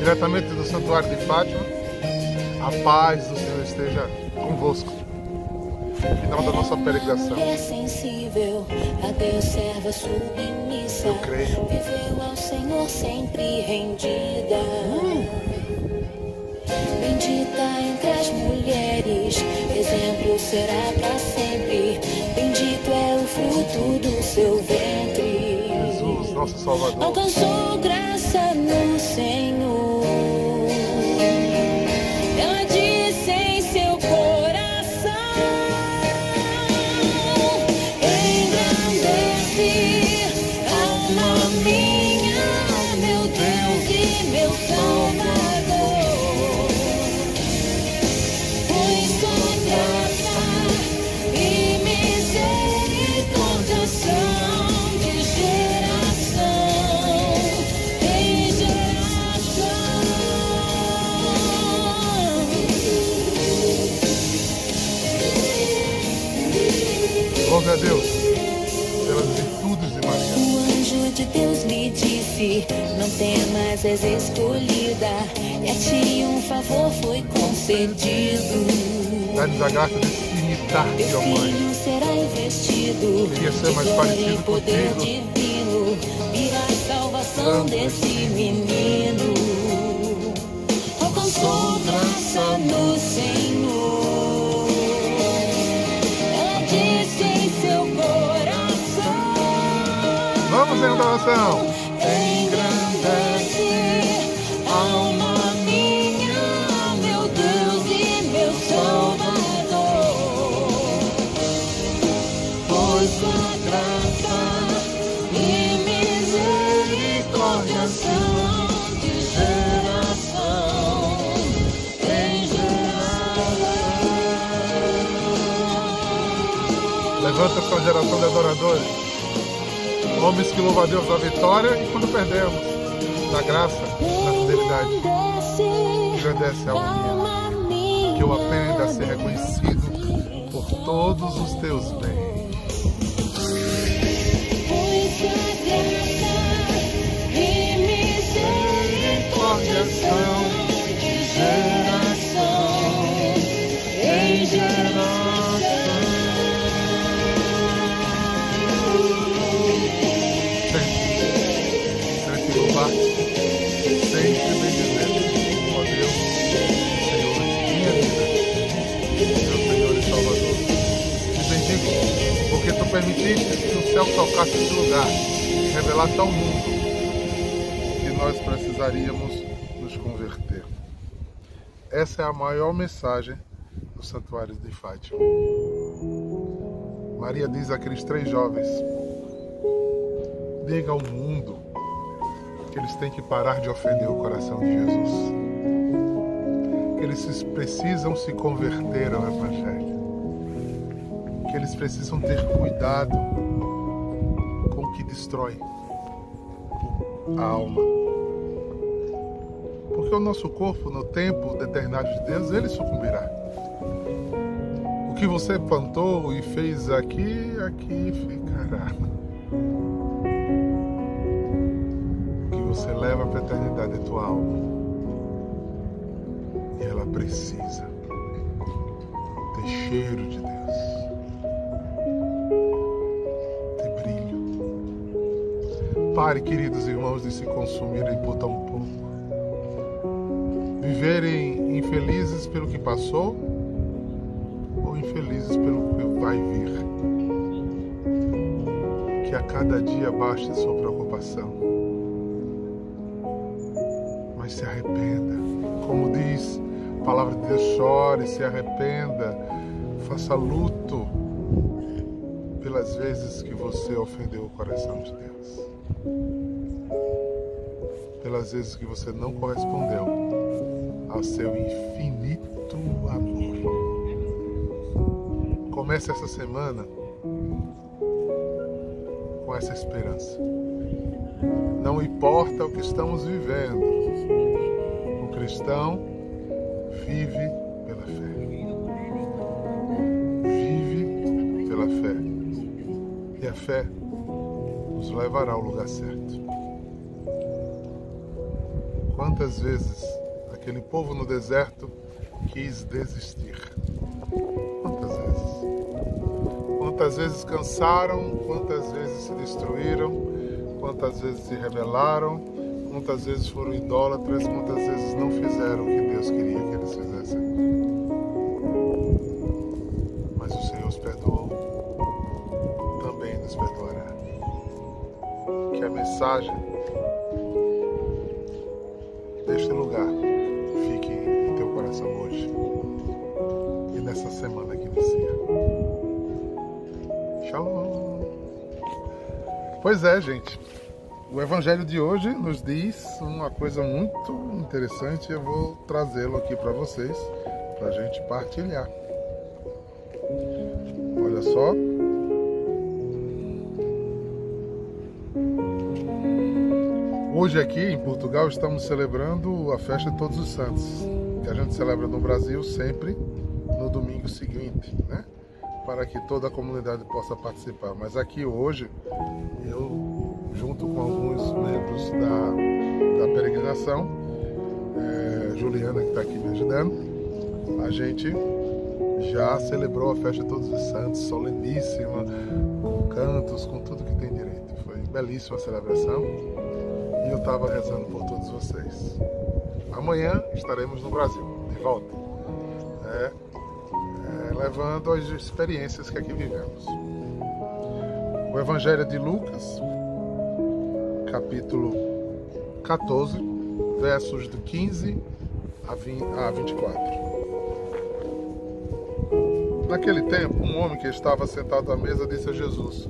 diretamente do Santuário de Fátima. A paz do Senhor esteja convosco. Final da nossa peregrinação. É sensível a Deus serva submissa. Eu creio. Viveu ao Senhor sempre rendida. Bendita entre as mulheres, exemplo será para sempre. Bendito é o fruto do seu ventre. Nosso Salvador. Alcançou graça no Senhor. És escolhida, e a ti um favor foi concedido. Dá-nos a graça de se imitar-te, ó Mãe. será investido Queria ser mais parecido e poder contigo. divino. Virá a salvação Santo desse menino. Alcançou graça no Senhor. Ela disse em seu coração. Vamos em adoração. Levanta sua geração de adoradores. Homens que louvam a Deus na vitória e quando perdemos, na graça, na fidelidade. Engrandece a minha, que eu aprenda a ser reconhecido por todos os teus bens. Permitiste que o céu tocasse esse lugar, revelasse ao mundo que nós precisaríamos nos converter. Essa é a maior mensagem do Santuário de Fátima. Maria diz àqueles três jovens: diga ao mundo que eles têm que parar de ofender o coração de Jesus. Que eles precisam se converter ao Evangelho. Que eles precisam ter cuidado com o que destrói a alma. Porque o nosso corpo, no tempo determinado de Deus, ele sucumbirá. O que você plantou e fez aqui, aqui ficará. O que você leva para a eternidade é tua alma. E ela precisa ter cheiro de Deus, Pare, queridos irmãos, de se consumirem por tão pouco. Viverem infelizes pelo que passou ou infelizes pelo que vai vir. Que a cada dia baixe sua preocupação. Mas se arrependa. Como diz a palavra de Deus, chore, se arrependa, faça luto pelas vezes que você ofendeu o coração de Deus. Pelas vezes que você não correspondeu ao seu infinito amor. Comece essa semana com essa esperança. Não importa o que estamos vivendo, o cristão vive pela fé. Vive pela fé. E a fé nos levará ao lugar certo. Quantas vezes aquele povo no deserto quis desistir? Quantas vezes? Quantas vezes cansaram? Quantas vezes se destruíram? Quantas vezes se rebelaram? Quantas vezes foram idólatras? Quantas vezes não fizeram o que Deus queria que eles fizessem? Que a mensagem deste lugar fique em teu coração hoje e nessa semana que inicia. Shalom. Pois é, gente. O evangelho de hoje nos diz uma coisa muito interessante. Eu vou trazê-lo aqui para vocês, para a gente partilhar. Olha só. Hoje aqui em Portugal estamos celebrando a festa de Todos os Santos, que a gente celebra no Brasil sempre no domingo seguinte, né? Para que toda a comunidade possa participar. Mas aqui hoje eu, junto com alguns membros da, da peregrinação, é, Juliana que está aqui me ajudando, a gente já celebrou a festa de Todos os Santos, soleníssima, com cantos, com tudo que tem direito. Foi belíssima a celebração eu estava rezando por todos vocês. Amanhã estaremos no Brasil, de volta, é, é, levando as experiências que aqui vivemos. O Evangelho de Lucas, capítulo 14, versos do 15 a 24. Naquele tempo, um homem que estava sentado à mesa disse a Jesus: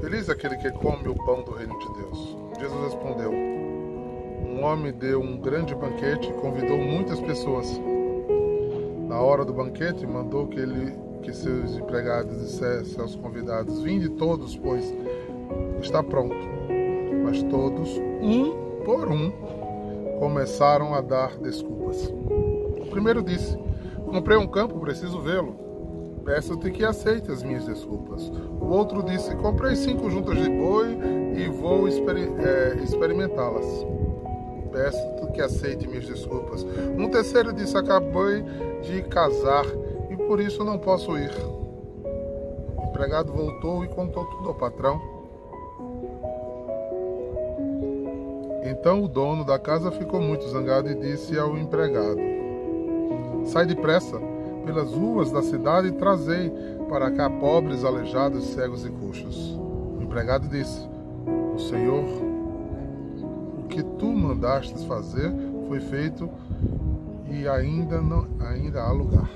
Feliz aquele que come o pão do reino de Deus. Jesus respondeu: Um homem deu um grande banquete e convidou muitas pessoas. Na hora do banquete, mandou que ele que seus empregados dissessem aos convidados: Vinde todos, pois está pronto. Mas todos, um por um, começaram a dar desculpas. O primeiro disse: Comprei um campo, preciso vê-lo. Peço-te que aceite as minhas desculpas. O outro disse: Comprei cinco juntas de boi e vou exper é, experimentá-las. Peço-te que aceite minhas desculpas. Um terceiro disse: Acabei de casar e por isso não posso ir. O empregado voltou e contou tudo ao patrão. Então o dono da casa ficou muito zangado e disse ao empregado: Sai depressa pelas ruas da cidade e trazei para cá pobres, aleijados, cegos e coxos. O empregado disse: O Senhor, o que tu mandastes fazer foi feito e ainda não ainda há lugar.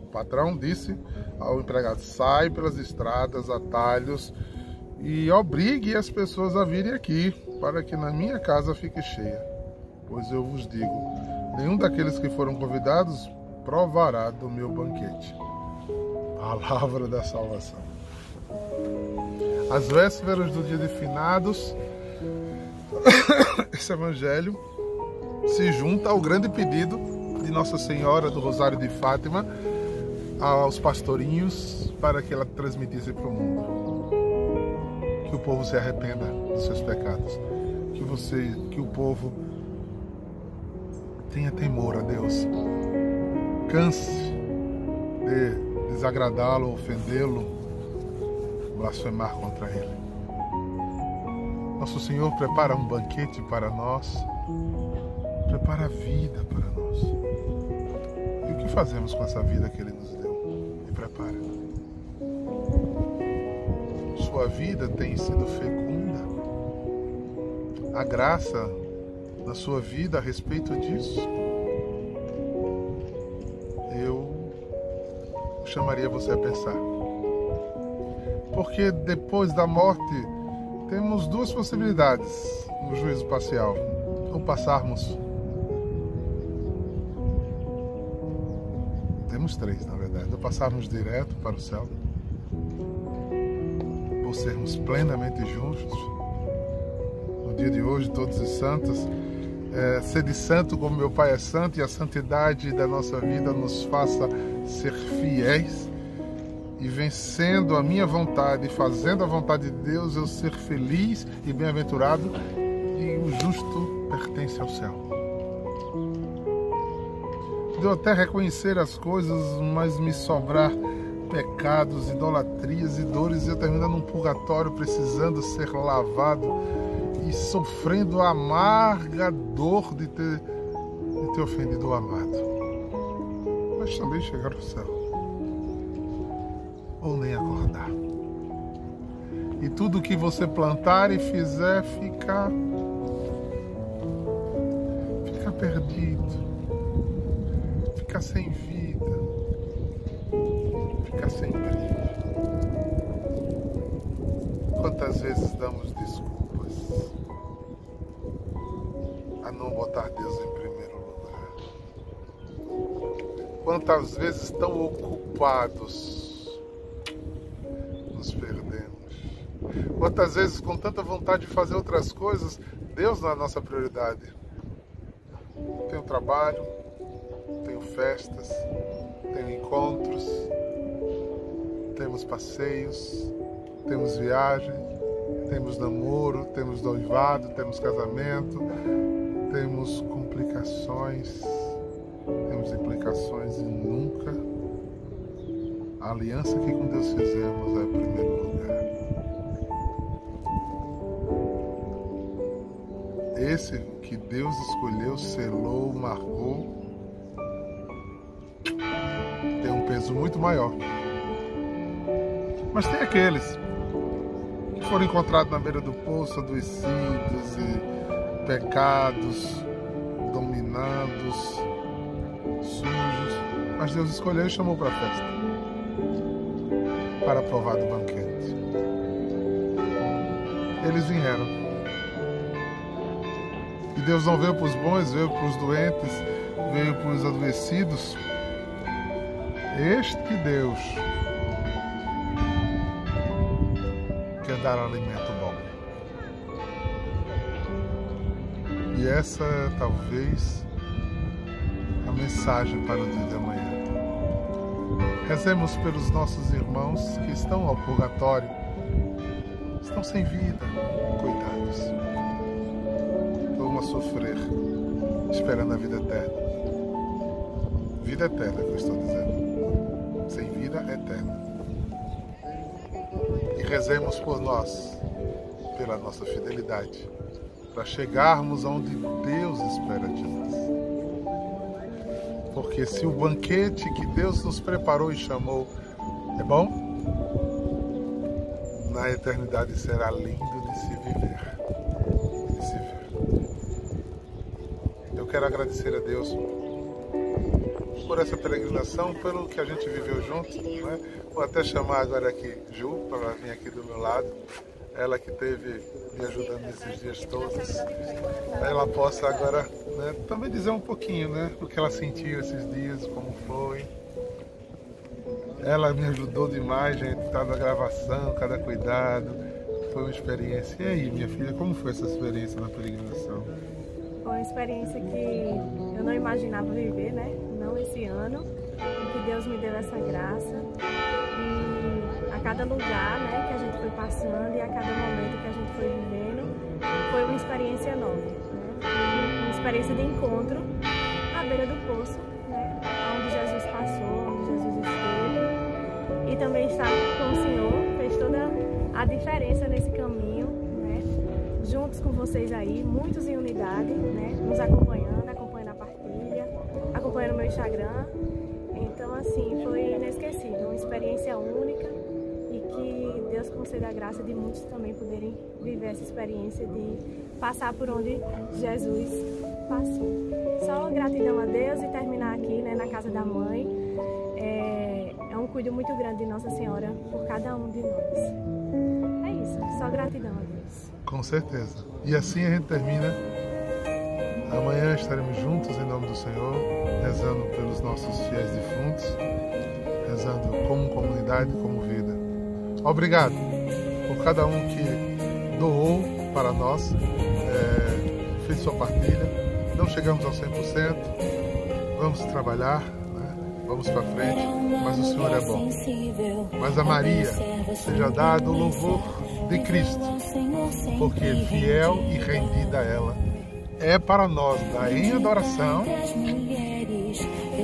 O patrão disse ao empregado: Sai pelas estradas, atalhos e obrigue as pessoas a virem aqui, para que na minha casa fique cheia. Pois eu vos digo: nenhum daqueles que foram convidados provará do meu banquete. Palavra da salvação. As vésperas do dia de finados, esse evangelho se junta ao grande pedido de Nossa Senhora do Rosário de Fátima aos pastorinhos para que ela transmitisse para o mundo. Que o povo se arrependa dos seus pecados. Que você, que o povo tenha temor a Deus canse de desagradá-lo, ofendê-lo, blasfemar contra ele. Nosso Senhor prepara um banquete para nós, prepara a vida para nós. E o que fazemos com essa vida que Ele nos deu e prepara? Sua vida tem sido fecunda. A graça na sua vida a respeito disso chamaria você a pensar. Porque depois da morte temos duas possibilidades no juízo parcial. Ou passarmos. Temos três, na verdade. Ou passarmos direto para o céu. Ou sermos plenamente justos. No dia de hoje, todos os santos. É, ser de santo como meu Pai é santo e a santidade da nossa vida nos faça ser fiéis e vencendo a minha vontade, fazendo a vontade de Deus, eu ser feliz e bem-aventurado que o justo pertence ao céu. De eu até reconhecer as coisas, mas me sobrar pecados, idolatrias e dores, e eu termino num purgatório precisando ser lavado e sofrendo a amarga dor de ter, de ter ofendido o amado. Mas também chegar ao céu. Ou nem acordar. E tudo que você plantar e fizer ficar fica perdido. Fica sem vida. Fica sem brilho. Quantas vezes damos desculpas não botar Deus em primeiro lugar? Quantas vezes tão ocupados nos perdemos? Quantas vezes, com tanta vontade de fazer outras coisas, Deus não é a nossa prioridade. Tenho trabalho, tenho festas, tenho encontros, temos passeios, temos viagem, temos namoro, temos noivado, temos casamento, temos complicações, temos implicações e nunca a aliança que com Deus fizemos é primeiro lugar. Esse que Deus escolheu, selou, marcou, tem um peso muito maior. Mas tem aqueles que foram encontrados na beira do poço, adoecidos e pecados, dominados, sujos. Mas Deus escolheu e chamou para a festa para provar do banquete. Eles vieram. E Deus não veio para os bons, veio para os doentes, veio para os adoecidos. Este Deus quer dar alimento E essa é talvez a mensagem para o dia de amanhã. Rezemos pelos nossos irmãos que estão ao purgatório, estão sem vida, coitados a sofrer, esperando a vida eterna. Vida eterna que eu estou dizendo. Sem vida eterna. E rezemos por nós, pela nossa fidelidade, para chegarmos onde Deus espera de nós. Porque se o banquete que Deus nos preparou e chamou é bom, na eternidade será lindo de se viver. quero agradecer a Deus por essa peregrinação, pelo que a gente viveu junto. Né? Vou até chamar agora aqui Ju para vir aqui do meu lado. Ela que teve me ajudando nesses dias todos. Ela possa agora né, também dizer um pouquinho né, o que ela sentiu esses dias, como foi. Ela me ajudou demais, gente, cada gravação, cada cuidado. Foi uma experiência. E aí, minha filha, como foi essa experiência na peregrinação? Foi uma experiência que eu não imaginava viver, né? Não esse ano, em que Deus me deu essa graça. Cada lugar né, que a gente foi passando e a cada momento que a gente foi vivendo, foi uma experiência nova. Né? Uma experiência de encontro à beira do poço, né? onde Jesus passou, onde Jesus esteve. E também estar com o Senhor fez toda a diferença nesse caminho juntos com vocês aí, muitos em unidade, né? Nos acompanhando, acompanhando a partilha, acompanhando o meu Instagram. Então, assim, foi inesquecível, uma experiência única Deus conceda a graça de muitos também poderem viver essa experiência de passar por onde Jesus passou. Só gratidão a Deus e terminar aqui, né, na casa da mãe. É, é um cuido muito grande de Nossa Senhora por cada um de nós. É isso, só gratidão a Deus. Com certeza. E assim a gente termina. Amanhã estaremos juntos em nome do Senhor, rezando pelos nossos fiéis defuntos, rezando como comunidade, como. Obrigado por cada um que doou para nós, é, fez sua partilha. Não chegamos ao 100%, vamos trabalhar, né? vamos para frente, mas o Senhor é bom. Mas a Maria seja dado o louvor de Cristo porque fiel e rendida ela é para nós dar em adoração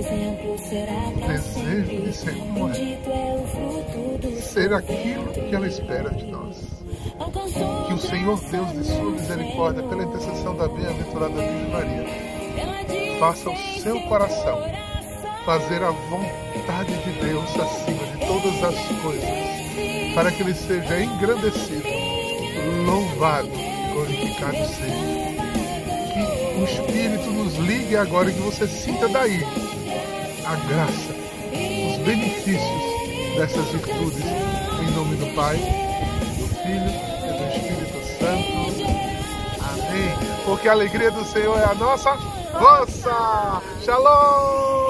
o desejo de ser como é, ser aquilo que ela espera de nós. Que o Senhor Deus de sua misericórdia, pela intercessão da bem-aventurada Virgem Maria, faça o seu coração fazer a vontade de Deus acima de todas as coisas, para que ele seja engrandecido, louvado e glorificado seja. Que o Espírito nos ligue agora e que você sinta daí a graça, os benefícios dessas virtudes, em nome do Pai, do Filho e do Espírito Santo. Amém. Porque a alegria do Senhor é a nossa força. Shalom!